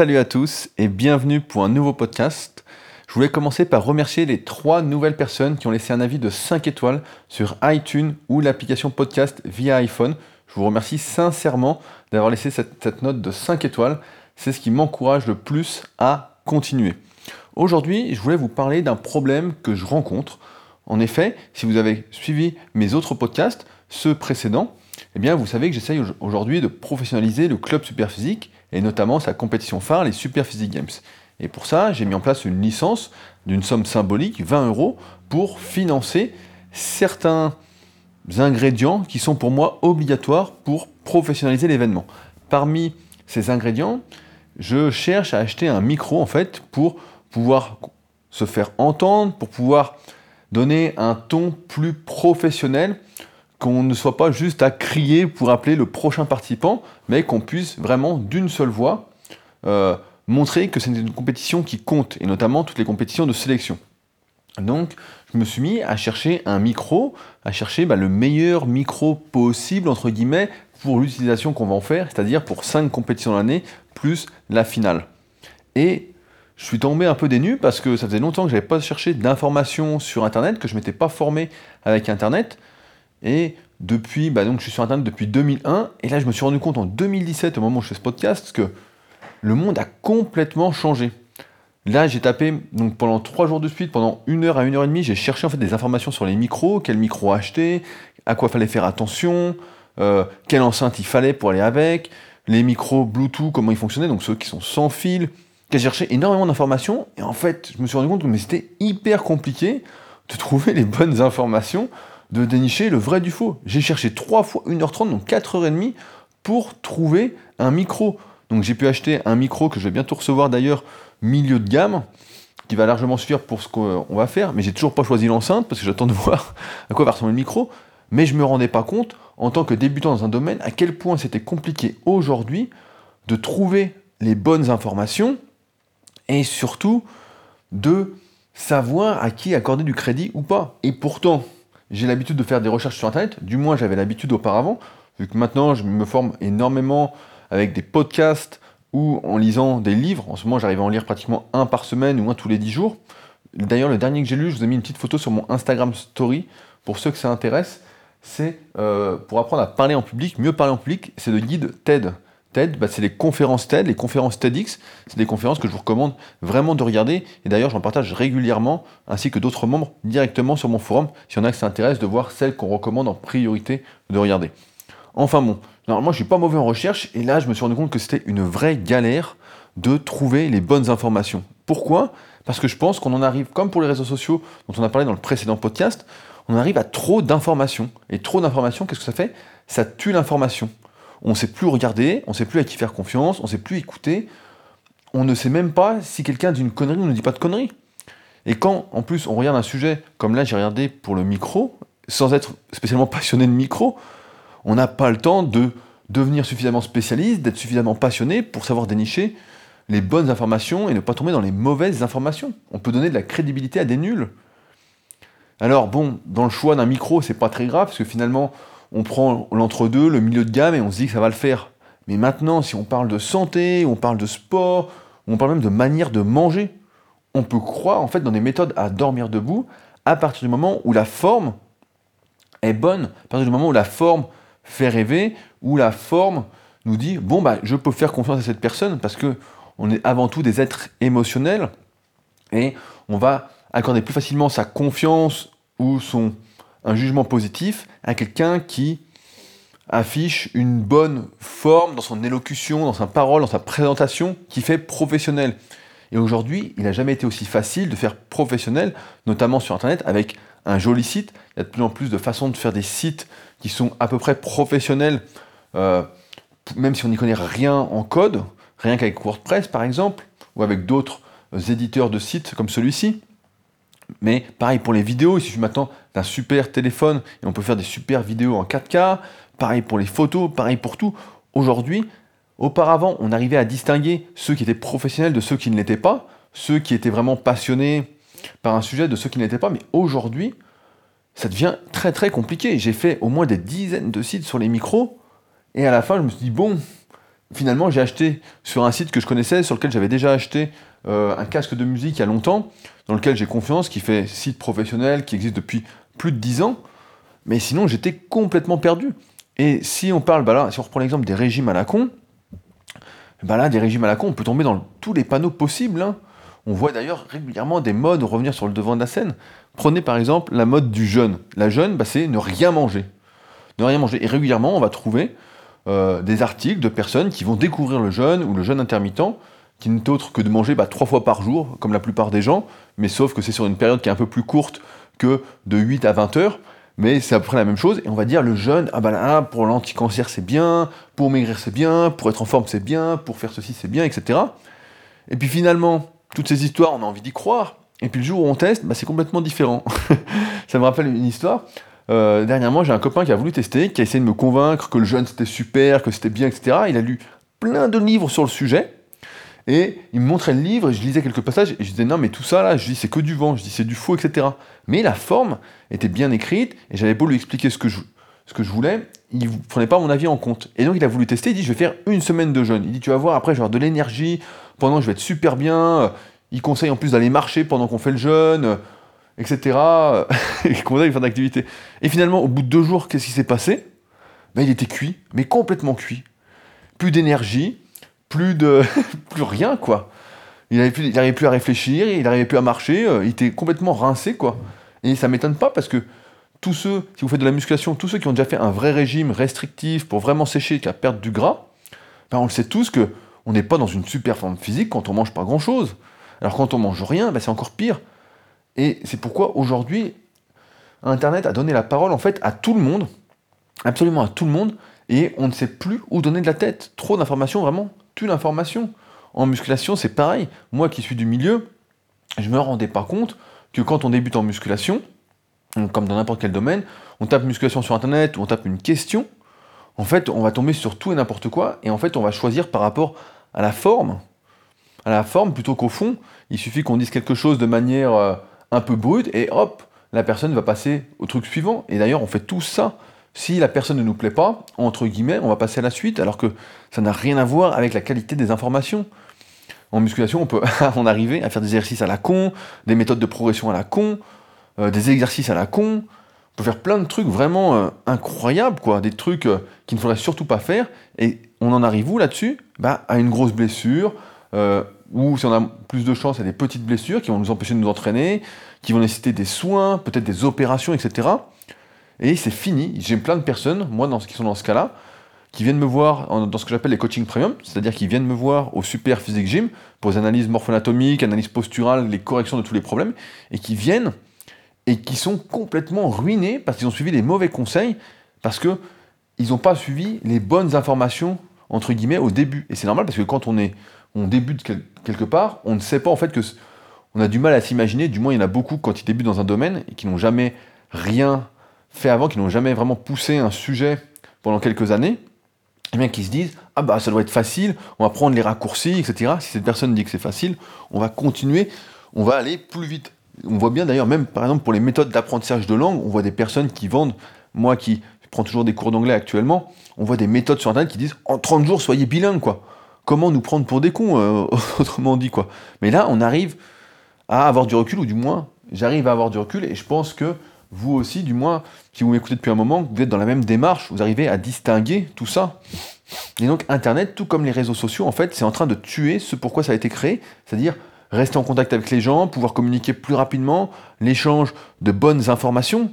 Salut à tous et bienvenue pour un nouveau podcast. Je voulais commencer par remercier les trois nouvelles personnes qui ont laissé un avis de 5 étoiles sur iTunes ou l'application podcast via iPhone. Je vous remercie sincèrement d'avoir laissé cette, note de 5 étoiles. C'est ce qui m'encourage le plus à continuer. Aujourd'hui, je voulais vous parler d'un problème que je rencontre. En effet, si vous avez suivi mes autres podcasts, ceux précédents, eh bien, vous savez que j'essaye aujourd'hui de professionnaliser le club Superphysique et notamment sa compétition phare, les Superphysique Games. Et pour ça, j'ai mis en place une licence d'une somme symbolique, 20 euros, pour financer certains ingrédients qui sont pour moi obligatoires pour professionnaliser l'événement. Parmi ces ingrédients, je cherche à acheter un micro en fait pour pouvoir se faire entendre, pour pouvoir donner un ton plus professionnel qu'on ne soit pas juste à crier pour appeler le prochain participant, mais qu'on puisse vraiment d'une seule voix euh, montrer que c'est une compétition qui compte, et notamment toutes les compétitions de sélection. Donc, je me suis mis à chercher un micro, à chercher bah, le meilleur micro possible, entre guillemets, pour l'utilisation qu'on va en faire, c'est-à-dire pour 5 compétitions l'année, plus la finale. Et je suis tombé un peu dénu parce que ça faisait longtemps que je n'avais pas cherché d'informations sur Internet, que je ne m'étais pas formé avec Internet. Et depuis, bah donc je suis sur Internet depuis 2001, et là je me suis rendu compte en 2017, au moment où je fais ce podcast, que le monde a complètement changé. Là, j'ai tapé donc pendant trois jours de suite, pendant une heure à une heure et demie, j'ai cherché en fait des informations sur les micros, quel micro acheter, à quoi fallait faire attention, euh, quelle enceinte il fallait pour aller avec, les micros Bluetooth, comment ils fonctionnaient, donc ceux qui sont sans fil. J'ai cherché énormément d'informations et en fait, je me suis rendu compte que c'était hyper compliqué de trouver les bonnes informations de dénicher le vrai du faux. J'ai cherché 3 fois 1h30, donc 4h30, pour trouver un micro. Donc j'ai pu acheter un micro que je vais bientôt recevoir d'ailleurs, milieu de gamme, qui va largement suffire pour ce qu'on va faire, mais j'ai toujours pas choisi l'enceinte parce que j'attends de voir à quoi va ressembler le micro. Mais je me rendais pas compte, en tant que débutant dans un domaine, à quel point c'était compliqué aujourd'hui de trouver les bonnes informations et surtout de savoir à qui accorder du crédit ou pas. Et pourtant, j'ai l'habitude de faire des recherches sur Internet, du moins j'avais l'habitude auparavant, vu que maintenant je me forme énormément avec des podcasts ou en lisant des livres. En ce moment, j'arrive à en lire pratiquement un par semaine ou un tous les dix jours. D'ailleurs, le dernier que j'ai lu, je vous ai mis une petite photo sur mon Instagram Story pour ceux que ça intéresse. C'est euh, pour apprendre à parler en public, mieux parler en public, c'est le guide TED. TED, bah, c'est les conférences TED, les conférences TEDx. C'est des conférences que je vous recommande vraiment de regarder. Et d'ailleurs, j'en partage régulièrement, ainsi que d'autres membres, directement sur mon forum, s'il y en a qui s'intéressent, de voir celles qu'on recommande en priorité de regarder. Enfin bon, normalement, je suis pas mauvais en recherche, et là, je me suis rendu compte que c'était une vraie galère de trouver les bonnes informations. Pourquoi? Parce que je pense qu'on en arrive, comme pour les réseaux sociaux dont on a parlé dans le précédent podcast, on arrive à trop d'informations. Et trop d'informations, qu'est-ce que ça fait? Ça tue l'information on ne sait plus regarder, on ne sait plus à qui faire confiance, on ne sait plus écouter, on ne sait même pas si quelqu'un dit une connerie ou ne dit pas de connerie. Et quand, en plus, on regarde un sujet, comme là j'ai regardé pour le micro, sans être spécialement passionné de micro, on n'a pas le temps de devenir suffisamment spécialiste, d'être suffisamment passionné pour savoir dénicher les bonnes informations et ne pas tomber dans les mauvaises informations. On peut donner de la crédibilité à des nuls. Alors bon, dans le choix d'un micro, c'est pas très grave, parce que finalement, on prend l'entre-deux, le milieu de gamme, et on se dit que ça va le faire. Mais maintenant, si on parle de santé, on parle de sport, on parle même de manière de manger, on peut croire en fait dans des méthodes à dormir debout à partir du moment où la forme est bonne, à partir du moment où la forme fait rêver, où la forme nous dit bon bah je peux faire confiance à cette personne parce que on est avant tout des êtres émotionnels et on va accorder plus facilement sa confiance ou son un jugement positif à quelqu'un qui affiche une bonne forme dans son élocution, dans sa parole, dans sa présentation, qui fait professionnel. Et aujourd'hui, il n'a jamais été aussi facile de faire professionnel, notamment sur Internet, avec un joli site. Il y a de plus en plus de façons de faire des sites qui sont à peu près professionnels, euh, même si on n'y connaît rien en code, rien qu'avec WordPress par exemple, ou avec d'autres éditeurs de sites comme celui-ci. Mais pareil pour les vidéos, il suffit maintenant d'un super téléphone et on peut faire des super vidéos en 4K. Pareil pour les photos, pareil pour tout. Aujourd'hui, auparavant, on arrivait à distinguer ceux qui étaient professionnels de ceux qui ne l'étaient pas, ceux qui étaient vraiment passionnés par un sujet de ceux qui ne l'étaient pas. Mais aujourd'hui, ça devient très très compliqué. J'ai fait au moins des dizaines de sites sur les micros et à la fin, je me suis dit, bon, finalement, j'ai acheté sur un site que je connaissais, sur lequel j'avais déjà acheté euh, un casque de musique il y a longtemps, dans lequel j'ai confiance, qui fait site professionnel, qui existe depuis plus de 10 ans. Mais sinon, j'étais complètement perdu. Et si on parle, bah là, si on reprend l'exemple des régimes à la con, bah là, des régimes à la con, on peut tomber dans tous les panneaux possibles. Hein. On voit d'ailleurs régulièrement des modes revenir sur le devant de la scène. Prenez par exemple la mode du jeûne. La jeûne, bah, c'est ne rien manger. Ne rien manger. Et régulièrement, on va trouver euh, des articles de personnes qui vont découvrir le jeûne ou le jeûne intermittent, qui n'est autre que de manger bah, trois fois par jour, comme la plupart des gens, mais sauf que c'est sur une période qui est un peu plus courte que de 8 à 20 heures. Mais c'est à peu près la même chose. Et on va dire le jeûne, ah bah pour l'anti-cancer c'est bien, pour maigrir c'est bien, pour être en forme c'est bien, pour faire ceci c'est bien, etc. Et puis finalement, toutes ces histoires, on a envie d'y croire. Et puis le jour où on teste, bah, c'est complètement différent. ça me rappelle une histoire. Euh, dernièrement, j'ai un copain qui a voulu tester, qui a essayé de me convaincre que le jeûne c'était super, que c'était bien, etc. Il a lu plein de livres sur le sujet. Et il me montrait le livre, et je lisais quelques passages, et je disais non, mais tout ça là, je dis c'est que du vent, je dis c'est du faux, etc. Mais la forme était bien écrite, et j'avais beau lui expliquer ce que je, ce que je voulais, il ne prenait pas mon avis en compte. Et donc il a voulu tester, il dit je vais faire une semaine de jeûne. Il dit tu vas voir, après je vais avoir de l'énergie, pendant je vais être super bien. Il conseille en plus d'aller marcher pendant qu'on fait le jeûne, etc. il conseille de faire d'activité. Et finalement, au bout de deux jours, qu'est-ce qui s'est passé? Ben, Il était cuit, mais complètement cuit. Plus d'énergie, plus de plus rien quoi. Il n'arrivait plus, à réfléchir, il n'arrivait plus à marcher, euh, il était complètement rincé quoi. Et ça m'étonne pas parce que tous ceux, si vous faites de la musculation, tous ceux qui ont déjà fait un vrai régime restrictif pour vraiment sécher, qui a perdre du gras, ben on le sait tous que on n'est pas dans une super forme physique quand on mange pas grand chose. Alors quand on mange rien, ben c'est encore pire. Et c'est pourquoi aujourd'hui, Internet a donné la parole en fait à tout le monde, absolument à tout le monde, et on ne sait plus où donner de la tête. Trop d'informations, vraiment l'information. En musculation, c'est pareil. Moi qui suis du milieu, je me rendais pas compte que quand on débute en musculation, comme dans n'importe quel domaine, on tape musculation sur internet ou on tape une question, en fait, on va tomber sur tout et n'importe quoi, et en fait, on va choisir par rapport à la forme, à la forme plutôt qu'au fond. Il suffit qu'on dise quelque chose de manière euh, un peu brute, et hop, la personne va passer au truc suivant. Et d'ailleurs, on fait tout ça. Si la personne ne nous plaît pas, entre guillemets, on va passer à la suite, alors que ça n'a rien à voir avec la qualité des informations. En musculation, on peut en arriver à faire des exercices à la con, des méthodes de progression à la con, euh, des exercices à la con. On peut faire plein de trucs vraiment euh, incroyables, quoi, des trucs euh, qu'il ne faudrait surtout pas faire. Et on en arrive où là-dessus? Bah, À une grosse blessure, ou si on a plus de chance, à des petites blessures qui vont nous empêcher de nous entraîner, qui vont nécessiter des soins, peut-être des opérations, etc. Et c'est fini. J'ai plein de personnes, moi, dans, qui sont dans ce cas-là, qui viennent me voir dans ce que j'appelle les coachings premium, c'est-à-dire qu'ils viennent me voir au Super Physique Gym pour les analyses morpho-anatomiques, analyses posturales, les corrections de tous les problèmes, et qui viennent et qui sont complètement ruinés parce qu'ils ont suivi les mauvais conseils, parce que ils n'ont pas suivi les bonnes informations entre guillemets au début. Et c'est normal parce que quand on est, on débute quelque part, on ne sait pas en fait que on a du mal à s'imaginer. Du moins, il y en a beaucoup quand ils débutent dans un domaine et qui n'ont jamais rien fait avant, qui n'ont jamais vraiment poussé un sujet pendant quelques années, eh bien qui se disent ah bah ça doit être facile, on va prendre les raccourcis, etc. Si cette personne dit que c'est facile, on va continuer, on va aller plus vite. On voit bien d'ailleurs, même par exemple pour les méthodes d'apprentissage de langue, on voit des personnes qui vendent, moi qui prends toujours des cours d'anglais actuellement, on voit des méthodes sur internet qui disent en 30 jours soyez bilingue quoi. Comment nous prendre pour des cons, euh, autrement dit quoi. Mais là on arrive à avoir du recul, ou du moins j'arrive à avoir du recul, et je pense que vous aussi, du moins, si vous m'écoutez depuis un moment, vous êtes dans la même démarche, vous arrivez à distinguer tout ça. Et donc Internet, tout comme les réseaux sociaux, en fait, c'est en train de tuer ce pourquoi ça a été créé, c'est-à-dire rester en contact avec les gens, pouvoir communiquer plus rapidement, l'échange de bonnes informations,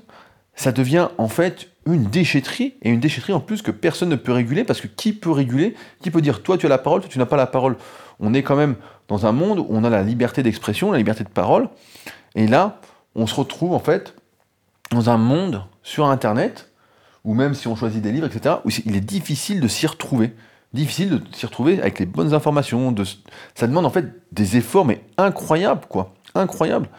ça devient en fait une déchetterie, et une déchetterie en plus que personne ne peut réguler, parce que qui peut réguler? Qui peut dire toi tu as la parole, toi tu n'as pas la parole? On est quand même dans un monde où on a la liberté d'expression, la liberté de parole, et là, on se retrouve en fait dans un monde sur Internet, ou même si on choisit des livres, etc., où il est difficile de s'y retrouver. Difficile de s'y retrouver avec les bonnes informations. Ça demande en fait des efforts, mais incroyables, quoi. Incroyables.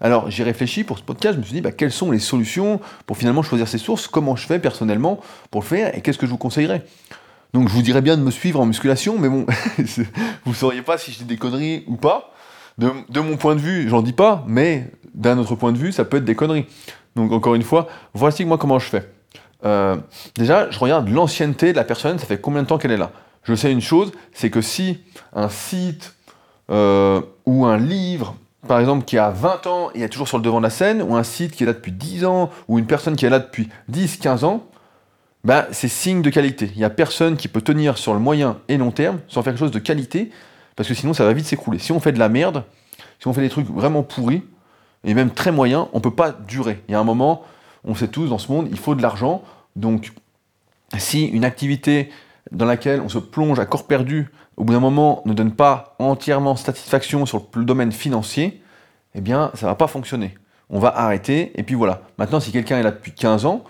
Alors j'ai réfléchi pour ce podcast, je me suis dit bah, quelles sont les solutions pour finalement choisir ces sources, comment je fais personnellement pour le faire? Et qu'est-ce que je vous conseillerais? Donc je vous dirais bien de me suivre en musculation, mais bon, vous ne sauriez pas si je dis des conneries ou pas. De, de mon point de vue, j'en dis pas, mais d'un autre point de vue, ça peut être des conneries. Donc encore une fois, voici moi comment je fais. Euh, déjà, je regarde l'ancienneté de la personne, ça fait combien de temps qu'elle est là? Je sais une chose, c'est que si un site euh, ou un livre, par exemple, qui a 20 ans et est toujours sur le devant de la scène, ou un site qui est là depuis 10 ans, ou une personne qui est là depuis 10, 15 ans, bah, c'est signe de qualité. Il n'y a personne qui peut tenir sur le moyen et long terme sans faire quelque chose de qualité, parce que sinon ça va vite s'écrouler. Si on fait de la merde, si on fait des trucs vraiment pourris, et même très moyens, on ne peut pas durer. Il y a un moment, on sait tous, dans ce monde, il faut de l'argent. Donc, si une activité dans laquelle on se plonge à corps perdu, au bout d'un moment, ne donne pas entièrement satisfaction sur le domaine financier, eh bien, ça ne va pas fonctionner. On va arrêter, et puis voilà. Maintenant, si quelqu'un est là depuis 15 ans,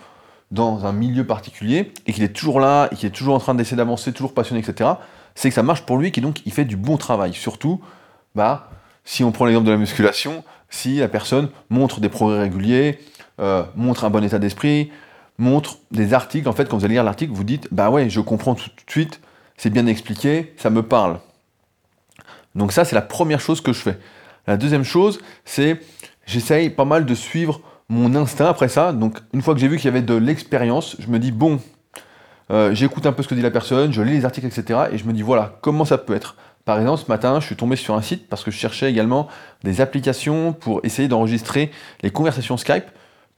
dans un milieu particulier et qu'il est toujours là et qu'il est toujours en train d'essayer d'avancer, toujours passionné, etc., c'est que ça marche pour lui et donc il fait du bon travail. Surtout, bah, si on prend l'exemple de la musculation, si la personne montre des progrès réguliers, euh, montre un bon état d'esprit, montre des articles, en fait, quand vous allez lire l'article, vous dites, bah ouais, je comprends tout de suite, c'est bien expliqué, ça me parle. Donc ça, c'est la première chose que je fais. La deuxième chose, c'est j'essaye pas mal de suivre mon instinct après ça. Donc, une fois que j'ai vu qu'il y avait de l'expérience, je me dis, bon, euh, j'écoute un peu ce que dit la personne, je lis les articles, etc. Et je me dis, voilà, comment ça peut être Par exemple, ce matin, je suis tombé sur un site parce que je cherchais également des applications pour essayer d'enregistrer les conversations Skype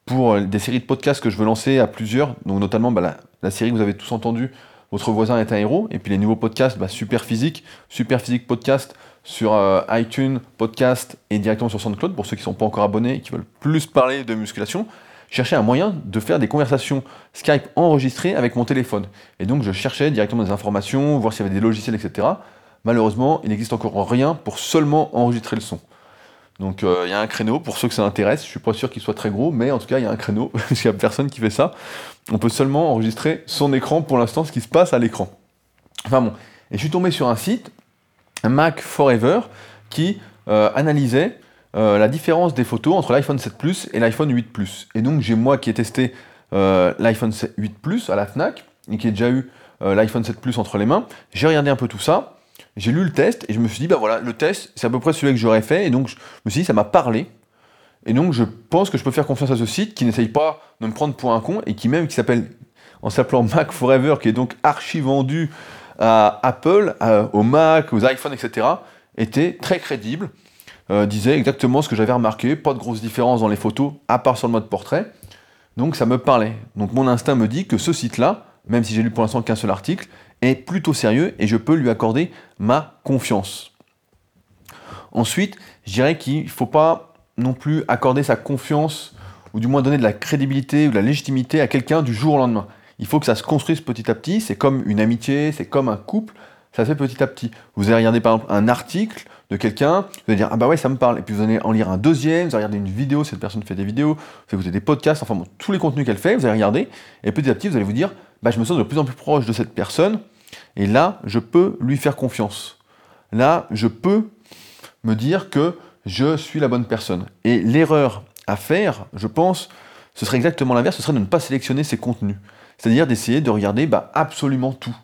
pour euh, des séries de podcasts que je veux lancer à plusieurs, donc notamment bah, la, série que vous avez tous entendu, Votre voisin est un héros, et puis les nouveaux podcasts, bah, Super Physique, Super Physique Podcast, sur euh, iTunes, podcast et directement sur SoundCloud pour ceux qui ne sont pas encore abonnés et qui veulent plus parler de musculation. Chercher un moyen de faire des conversations Skype enregistrées avec mon téléphone. Et donc je cherchais directement des informations, voir s'il y avait des logiciels, etc. Malheureusement, il n'existe encore rien pour seulement enregistrer le son. Donc euh, il y a un créneau pour ceux que ça intéresse. Je suis pas sûr qu'il soit très gros, mais en tout cas il y a un créneau parce qu'il n'y a personne qui fait ça. On peut seulement enregistrer son écran pour l'instant, ce qui se passe à l'écran. Enfin bon, et je suis tombé sur un site Mac Forever qui euh, analysait euh, la différence des photos entre l'iPhone 7 Plus et l'iPhone 8 Plus. Et donc j'ai moi qui ai testé l'iPhone 8 Plus à la FNAC et qui ai déjà eu l'iPhone 7 Plus entre les mains. J'ai regardé un peu tout ça, j'ai lu le test et je me suis dit, bah voilà, le test c'est à peu près celui que j'aurais fait et donc je me suis dit, ça m'a parlé. Et donc je pense que je peux faire confiance à ce site qui n'essaye pas de me prendre pour un con et qui même qui s'appelle en s'appelant Mac Forever, qui est donc archi vendu à Apple, au Mac, aux iPhones, etc., était très crédible, euh, disait exactement ce que j'avais remarqué, pas de grosse différence dans les photos, à part sur le mode portrait. Donc ça me parlait. Donc mon instinct me dit que ce site-là, même si j'ai lu pour l'instant qu'un seul article, est plutôt sérieux et je peux lui accorder ma confiance. Ensuite, je dirais qu'il ne faut pas non plus accorder sa confiance ou du moins donner de la crédibilité ou de la légitimité à quelqu'un du jour au lendemain. Il faut que ça se construise petit à petit. C'est comme une amitié, c'est comme un couple. Ça se fait petit à petit. Vous allez regarder par exemple un article de quelqu'un, vous allez dire ah bah ouais ça me parle, et puis vous allez en lire un deuxième, vous allez regarder une vidéo, cette personne fait des vidéos, vous écoutez des podcasts, enfin tous les contenus qu'elle fait, vous allez regarder, et petit à petit vous allez vous dire bah je me sens de plus en plus proche de cette personne, et là je peux lui faire confiance. Là je peux me dire que je suis la bonne personne. Et l'erreur à faire, je pense, ce serait exactement l'inverse, ce serait de ne pas sélectionner ses contenus. C'est-à-dire d'essayer de regarder bah, absolument tout.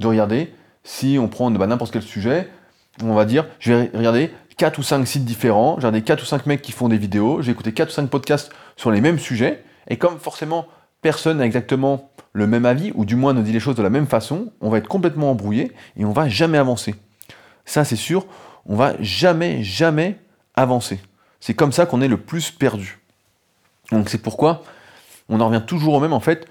De regarder, si on prend bah, n'importe quel sujet, on va dire, je vais regarder 4 ou 5 sites différents, j'ai regardé 4 ou 5 mecs qui font des vidéos, j'ai écouté 4 ou 5 podcasts sur les mêmes sujets, et comme forcément personne n'a exactement le même avis, ou du moins ne dit les choses de la même façon, on va être complètement embrouillé et on va jamais avancer. Ça c'est sûr, on va jamais, jamais avancer. C'est comme ça qu'on est le plus perdu. Donc c'est pourquoi on en revient toujours au même en fait,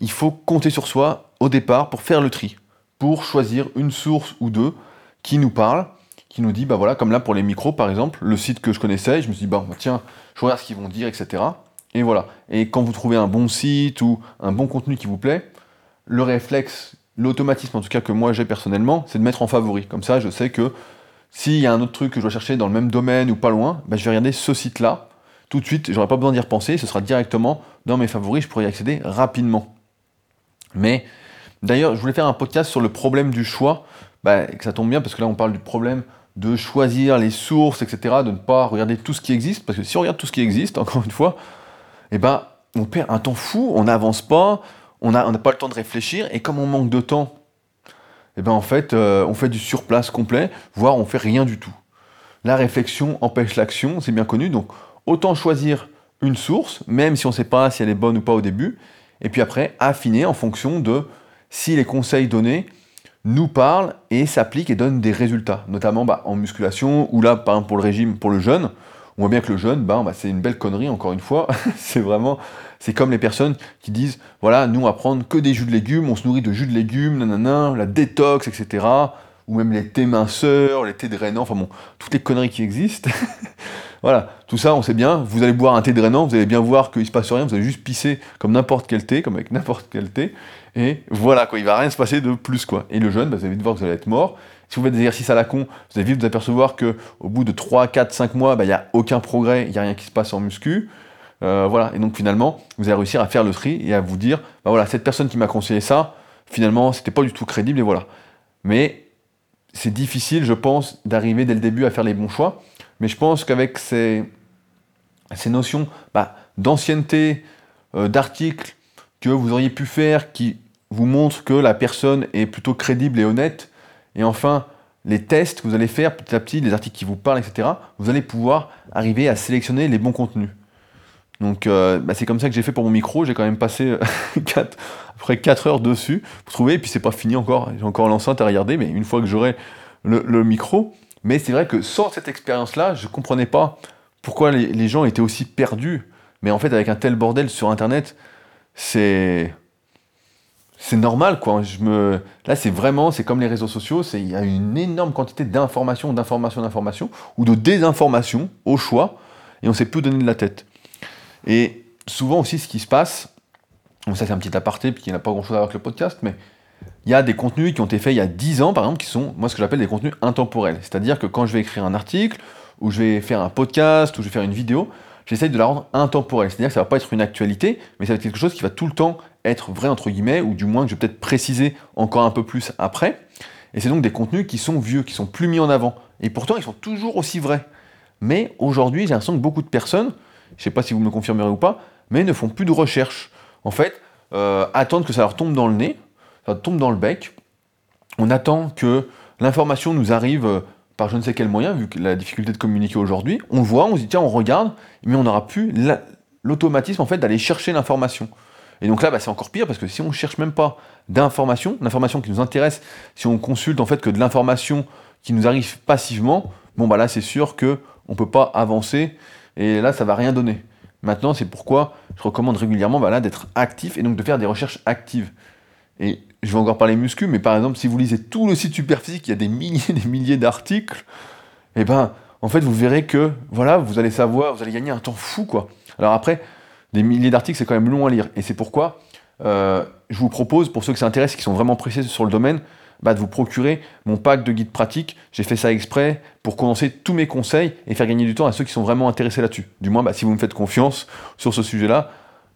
il faut compter sur soi au départ pour faire le tri, pour choisir une source ou deux qui nous parle, qui nous dit, bah voilà, comme là pour les micros par exemple, le site que je connaissais, je me suis dit, bah tiens, je regarde ce qu'ils vont dire, etc. Et voilà. Et quand vous trouvez un bon site ou un bon contenu qui vous plaît, le réflexe, l'automatisme en tout cas que moi j'ai personnellement, c'est de mettre en favori. Comme ça, je sais que s'il y a un autre truc que je dois chercher dans le même domaine ou pas loin, bah, je vais regarder ce site-là. Tout de suite, j'aurai pas besoin d'y repenser, ce sera directement dans mes favoris, je pourrai y accéder rapidement. Mais d'ailleurs, je voulais faire un podcast sur le problème du choix. Bah, que ça tombe bien parce que là, on parle du problème de choisir les sources, etc., de ne pas regarder tout ce qui existe. Parce que si on regarde tout ce qui existe, encore une fois, eh ben, on perd un temps fou, on n'avance pas, on n'a pas le temps de réfléchir. Et comme on manque de temps, eh ben, en fait, euh, on fait du surplace complet, voire on fait rien du tout. La réflexion empêche l'action, c'est bien connu. Donc, autant choisir une source, même si on ne sait pas si elle est bonne ou pas au début, et puis après affiner en fonction de si les conseils donnés nous parle et s'applique et donne des résultats, notamment bah, en musculation, ou là, par exemple, pour le régime, pour le jeûne, on voit bien que le jeûne, bah, bah, c'est une belle connerie, encore une fois. c'est vraiment, c'est comme les personnes qui disent, voilà, nous, on va prendre que des jus de légumes, on se nourrit de jus de légumes, nanana, la détox, etc. Ou même les thés minceurs, les thés drainants, enfin bon, toutes les conneries qui existent. voilà, tout ça, on sait bien, vous allez boire un thé drainant, vous allez bien voir qu'il ne se passe rien, vous allez juste pisser comme n'importe quel thé, comme avec n'importe quel thé. Et voilà, quoi, il va rien se passer de plus, quoi. Et le jeûne, bah, vous allez vite voir que vous allez être mort. Si vous faites des exercices à la con, vous allez vite vous apercevoir qu'au bout de 3, 4, 5 mois, bah, il n'y a aucun progrès, il n'y a rien qui se passe en muscu. Euh, voilà, et donc finalement, vous allez réussir à faire le tri et à vous dire, bah voilà, cette personne qui m'a conseillé ça, finalement, c'était pas du tout crédible, et voilà. Mais c'est difficile, je pense, d'arriver dès le début à faire les bons choix. Mais je pense qu'avec ces, ces notions bah, d'ancienneté, euh, d'articles, que vous auriez pu faire qui vous montrent que la personne est plutôt crédible et honnête. Et enfin, les tests que vous allez faire petit à petit, les articles qui vous parlent, etc., vous allez pouvoir arriver à sélectionner les bons contenus. Donc euh, bah, c'est comme ça que j'ai fait pour mon micro, j'ai quand même passé 4, après 4 heures dessus pour trouver, et puis c'est pas fini encore, j'ai encore l'enceinte à regarder, mais une fois que j'aurai le, micro, mais c'est vrai que sans cette expérience-là, je comprenais pas pourquoi les gens étaient aussi perdus. Mais en fait, avec un tel bordel sur Internet, c'est c'est normal quoi. Je me là c'est vraiment c'est comme les réseaux sociaux, il y a une énorme quantité d'informations, d'informations, d'informations ou de désinformations au choix et on sait plus donner de la tête. Et souvent aussi ce qui se passe, ça c'est un petit aparté puis qui n'a pas grand chose à voir avec le podcast, mais il y a des contenus qui ont été faits il y a 10 ans par exemple qui sont moi ce que j'appelle des contenus intemporels. C'est-à-dire que quand je vais écrire un article ou je vais faire un podcast ou je vais faire une vidéo, j'essaye de la rendre intemporelle. C'est-à-dire que ça va pas être une actualité, mais ça va être quelque chose qui va tout le temps être vrai, entre guillemets, ou du moins que je vais peut-être préciser encore un peu plus après. Et c'est donc des contenus qui sont vieux, qui sont plus mis en avant. Et pourtant, ils sont toujours aussi vrais. Mais aujourd'hui, j'ai l'impression que beaucoup de personnes, je ne sais pas si vous me confirmerez ou pas, mais ne font plus de recherche. En fait, euh, attendent que ça leur tombe dans le nez, ça leur tombe dans le bec. On attend que l'information nous arrive euh, par je ne sais quel moyen, vu que la difficulté de communiquer aujourd'hui, on voit, on se dit tiens, on regarde, mais on n'aura plus l'automatisme en fait d'aller chercher l'information. Et donc là, bah, c'est encore pire parce que si on ne cherche même pas d'information, l'information qui nous intéresse, si on consulte en fait que de l'information qui nous arrive passivement, bon bah là c'est sûr que on peut pas avancer et là ça va rien donner. Maintenant, c'est pourquoi je recommande régulièrement bah, d'être actif et donc de faire des recherches actives. Je vais encore parler muscu, mais par exemple, si vous lisez tout le site Superphysique, il y a des milliers et des milliers d'articles, et eh ben, en fait, vous verrez que, voilà, vous allez savoir, vous allez gagner un temps fou, quoi. Alors après, des milliers d'articles, c'est quand même long à lire, et c'est pourquoi euh, je vous propose, pour ceux qui s'intéressent, qui sont vraiment précis sur le domaine, bah, de vous procurer mon pack de guides pratiques. J'ai fait ça exprès pour condenser tous mes conseils et faire gagner du temps à ceux qui sont vraiment intéressés là-dessus. Du moins, bah, si vous me faites confiance sur ce sujet-là,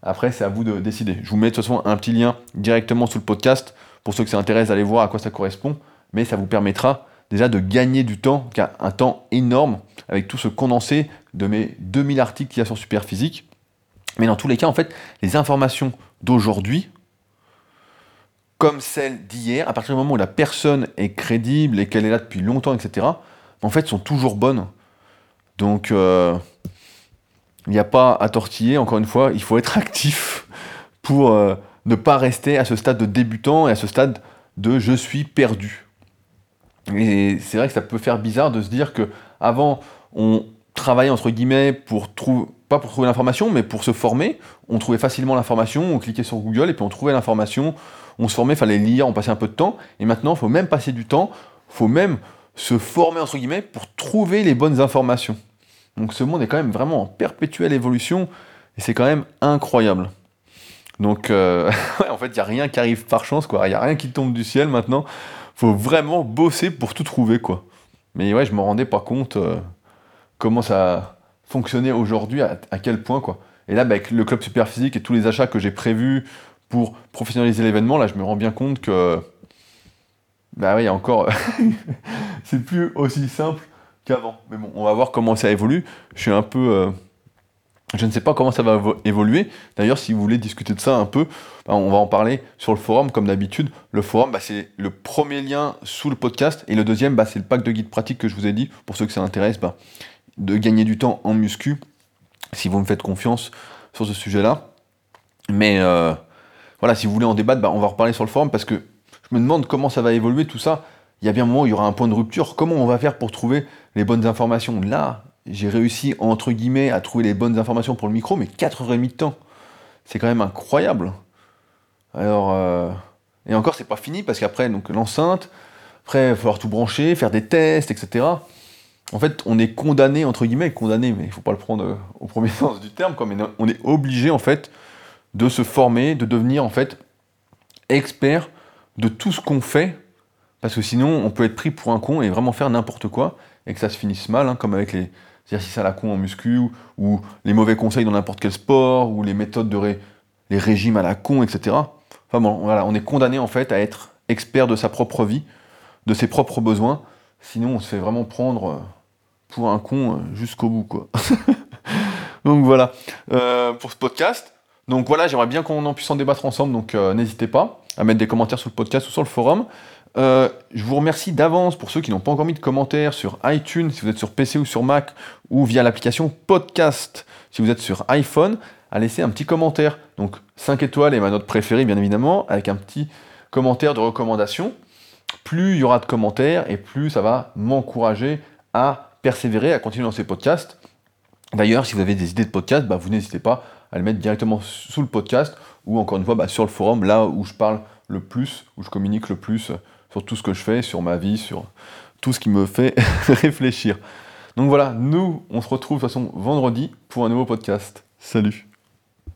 après, c'est à vous de décider. Je vous mets de toute façon un petit lien directement sous le podcast pour ceux qui s'intéressent, allez voir à quoi ça correspond. Mais ça vous permettra déjà de gagner du temps, un temps énorme avec tout ce condensé de mes 2000 articles qu'il y a sur Superphysique. Mais dans tous les cas, en fait, les informations d'aujourd'hui, comme celles d'hier, à partir du moment où la personne est crédible et qu'elle est là depuis longtemps, etc., en fait, sont toujours bonnes. Donc, euh, il n'y a pas à tortiller, encore une fois, il faut être actif pour euh, ne pas rester à ce stade de débutant et à ce stade de je suis perdu. Et c'est vrai que ça peut faire bizarre de se dire que avant on travaillait entre guillemets pour trouver pas pour trouver l'information, mais pour se former. On trouvait facilement l'information, on cliquait sur Google et puis on trouvait l'information, on se formait, fallait lire, on passait un peu de temps. Et maintenant, il faut même passer du temps, il faut même se former entre guillemets pour trouver les bonnes informations. Donc ce monde est quand même vraiment en perpétuelle évolution et c'est quand même incroyable. Donc euh, en fait, il n'y a rien qui arrive par chance, quoi. Il n'y a rien qui tombe du ciel maintenant. faut vraiment bosser pour tout trouver, quoi. Mais ouais, je me rendais pas compte euh, comment ça fonctionnait aujourd'hui, à, quel point, quoi. Et là, bah, avec le club super physique et tous les achats que j'ai prévus pour professionnaliser l'événement, là, je me rends bien compte que. Bah oui, encore. c'est plus aussi simple qu'avant. Mais bon, on va voir comment ça évolue. Je suis un peu. Euh, je ne sais pas comment ça va évoluer. D'ailleurs, si vous voulez discuter de ça un peu, bah, on va en parler sur le forum, comme d'habitude. Le forum, bah, c'est le premier lien sous le podcast. Et le deuxième, bah, c'est le pack de guides pratiques que je vous ai dit, pour ceux que ça intéresse, de gagner du temps en muscu, si vous me faites confiance sur ce sujet-là. Mais euh, voilà, si vous voulez en débattre, on va reparler sur le forum, parce que je me demande comment ça va évoluer tout ça. Il y a bien un moment où il y aura un point de rupture. Comment on va faire pour trouver les bonnes informations? Là, j'ai réussi, entre guillemets, à trouver les bonnes informations pour le micro, mais 4h30 de temps. C'est quand même incroyable. Alors, euh, et encore, c'est pas fini, parce qu'après, donc l'enceinte, après, il va falloir tout brancher, faire des tests, etc. En fait, on est condamné, entre guillemets, condamné, mais il faut pas le prendre euh, au premier sens du terme, mais on est obligé, en fait, de se former, de devenir, en fait, expert de tout ce qu'on fait, parce que sinon, on peut être pris pour un con et vraiment faire n'importe quoi, et que ça se finisse mal, hein, comme avec les exercices à la con en muscu, ou, les mauvais conseils dans n'importe quel sport, ou les méthodes de les régimes à la con, etc. Enfin bon, voilà, on est condamné, en fait, à être expert de sa propre vie, de ses propres besoins, sinon on se fait vraiment prendre euh, pour un con euh, jusqu'au bout, quoi. donc voilà, euh, pour ce podcast. Donc voilà, j'aimerais bien qu'on en puisse en débattre ensemble, donc n'hésitez pas à mettre des commentaires sur le podcast ou sur le forum. Je vous remercie d'avance pour ceux qui n'ont pas encore mis de commentaires sur iTunes, si vous êtes sur PC ou sur Mac, ou via l'application Podcast, si vous êtes sur iPhone, à laisser un petit commentaire. Donc 5 étoiles est ma note préférée, bien évidemment, avec un petit commentaire de recommandation plus il y aura de commentaires et plus ça va m'encourager à persévérer, à continuer dans ces podcasts. D'ailleurs, si vous avez des idées de podcasts, bah, vous n'hésitez pas à les mettre directement sous le podcast ou encore une fois bah, sur le forum, là où je parle le plus, où je communique le plus sur tout ce que je fais, sur ma vie, sur tout ce qui me fait réfléchir. Donc voilà, nous, on se retrouve de toute façon vendredi pour un nouveau podcast. Salut